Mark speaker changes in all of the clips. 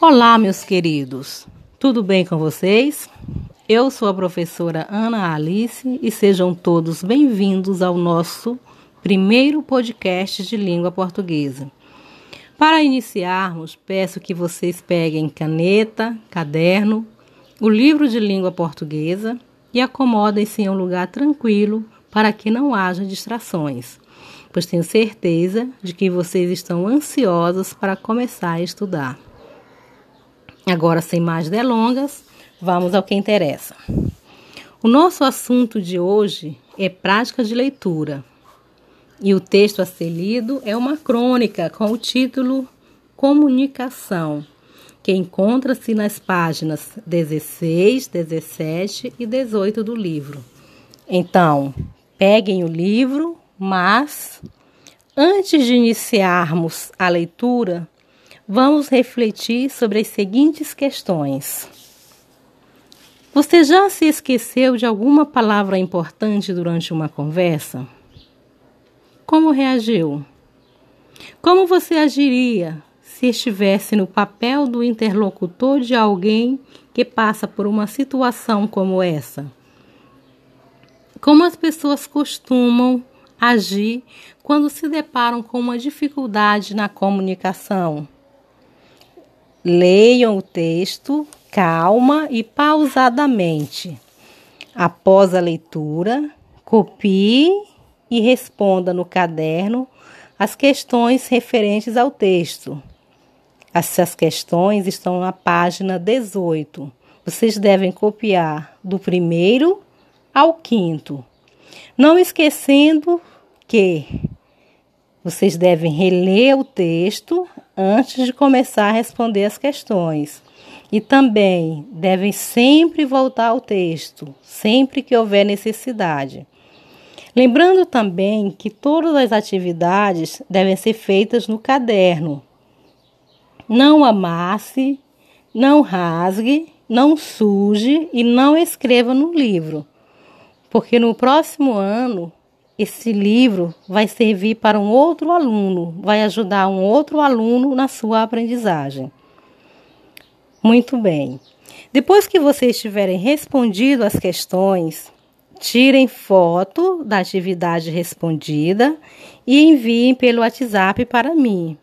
Speaker 1: Olá, meus queridos. Tudo bem com vocês? Eu sou a professora Ana Alice e sejam todos bem-vindos ao nosso primeiro podcast de língua portuguesa. Para iniciarmos, peço que vocês peguem caneta, caderno, o livro de língua portuguesa e acomodem-se em um lugar tranquilo para que não haja distrações, pois tenho certeza de que vocês estão ansiosos para começar a estudar. Agora, sem mais delongas, vamos ao que interessa. O nosso assunto de hoje é prática de leitura. E o texto a ser lido é uma crônica com o título Comunicação, que encontra-se nas páginas 16, 17 e 18 do livro. Então, peguem o livro, mas antes de iniciarmos a leitura, vamos refletir sobre as seguintes questões. Você já se esqueceu de alguma palavra importante durante uma conversa? Como reagiu? Como você agiria se estivesse no papel do interlocutor de alguém que passa por uma situação como essa? Como as pessoas costumam agir quando se deparam com uma dificuldade na comunicação? Leiam o texto calma e pausadamente. Após a leitura, copie e responda no caderno as questões referentes ao texto. Essas questões estão na página 18. Vocês devem copiar do primeiro ao quinto. Não esquecendo que vocês devem reler o texto antes de começar a responder as questões. E também devem sempre voltar ao texto, sempre que houver necessidade. Lembrando também que todas as atividades devem ser feitas no caderno. Não amasse, não rasgue, não suje e não escreva no livro, porque no próximo ano esse livro vai servir para um outro aluno, vai ajudar um outro aluno na sua aprendizagem. Muito bem. Depois que vocês tiverem respondido as questões, tirem foto da atividade respondida e enviem pelo WhatsApp para mim.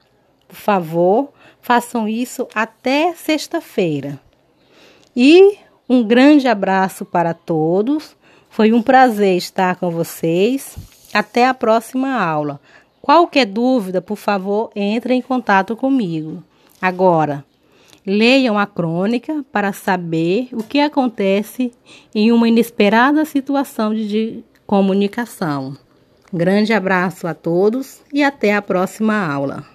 Speaker 1: Por favor, façam isso até sexta-feira. E um grande abraço para todos. Foi um prazer estar com vocês. Até a próxima aula. Qualquer dúvida, por favor, entre em contato comigo. Agora, leiam a crônica para saber o que acontece em uma inesperada situação de comunicação. Grande abraço a todos e até a próxima aula.